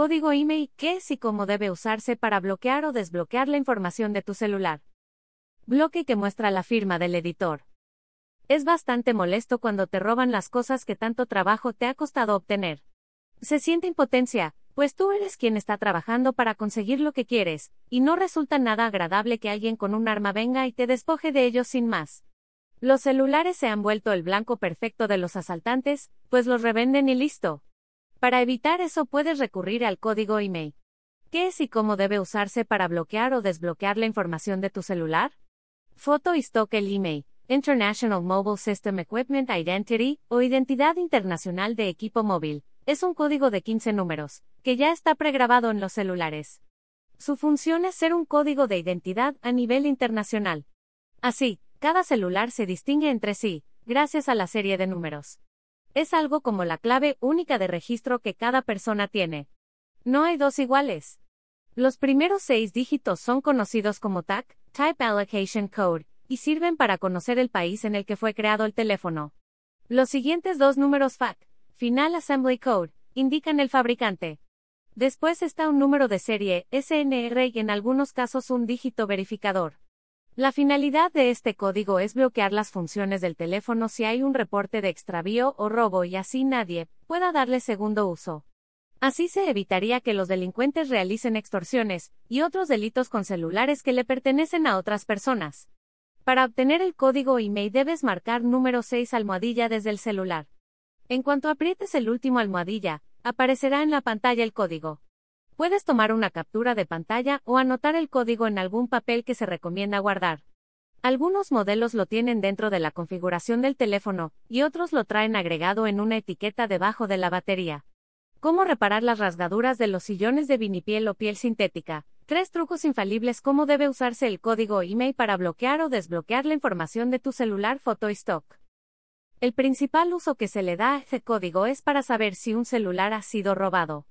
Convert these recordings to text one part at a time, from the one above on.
código email, qué es y cómo debe usarse para bloquear o desbloquear la información de tu celular. Bloque que muestra la firma del editor. Es bastante molesto cuando te roban las cosas que tanto trabajo te ha costado obtener. Se siente impotencia, pues tú eres quien está trabajando para conseguir lo que quieres, y no resulta nada agradable que alguien con un arma venga y te despoje de ellos sin más. Los celulares se han vuelto el blanco perfecto de los asaltantes, pues los revenden y listo. Para evitar eso puedes recurrir al código email. ¿Qué es y cómo debe usarse para bloquear o desbloquear la información de tu celular? Foto y stock el International Mobile System Equipment Identity, o Identidad Internacional de Equipo Móvil, es un código de 15 números, que ya está pregrabado en los celulares. Su función es ser un código de identidad a nivel internacional. Así, cada celular se distingue entre sí, gracias a la serie de números. Es algo como la clave única de registro que cada persona tiene. No hay dos iguales. Los primeros seis dígitos son conocidos como TAC, Type Allocation Code, y sirven para conocer el país en el que fue creado el teléfono. Los siguientes dos números FAC, Final Assembly Code, indican el fabricante. Después está un número de serie, SNR y en algunos casos un dígito verificador. La finalidad de este código es bloquear las funciones del teléfono si hay un reporte de extravío o robo y así nadie pueda darle segundo uso. Así se evitaría que los delincuentes realicen extorsiones y otros delitos con celulares que le pertenecen a otras personas. Para obtener el código email debes marcar número 6 almohadilla desde el celular. En cuanto aprietes el último almohadilla, aparecerá en la pantalla el código. Puedes tomar una captura de pantalla o anotar el código en algún papel que se recomienda guardar. Algunos modelos lo tienen dentro de la configuración del teléfono, y otros lo traen agregado en una etiqueta debajo de la batería. ¿Cómo reparar las rasgaduras de los sillones de vinipiel o piel sintética? Tres trucos infalibles cómo debe usarse el código email para bloquear o desbloquear la información de tu celular Photo Stock. El principal uso que se le da a este código es para saber si un celular ha sido robado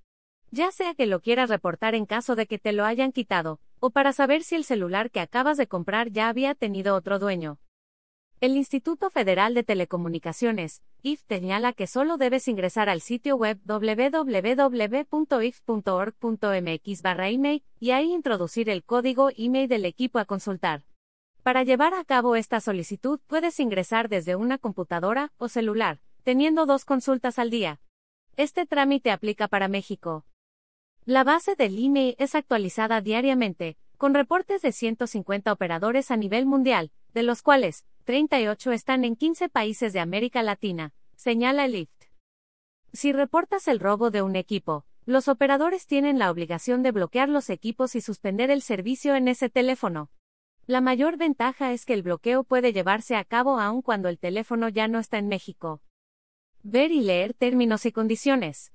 ya sea que lo quieras reportar en caso de que te lo hayan quitado, o para saber si el celular que acabas de comprar ya había tenido otro dueño. El Instituto Federal de Telecomunicaciones, IF, señala que solo debes ingresar al sitio web www.if.org.mx email y ahí introducir el código email del equipo a consultar. Para llevar a cabo esta solicitud puedes ingresar desde una computadora o celular, teniendo dos consultas al día. Este trámite aplica para México. La base del IMEI es actualizada diariamente, con reportes de 150 operadores a nivel mundial, de los cuales 38 están en 15 países de América Latina, señala el IFT. Si reportas el robo de un equipo, los operadores tienen la obligación de bloquear los equipos y suspender el servicio en ese teléfono. La mayor ventaja es que el bloqueo puede llevarse a cabo aun cuando el teléfono ya no está en México. Ver y leer términos y condiciones.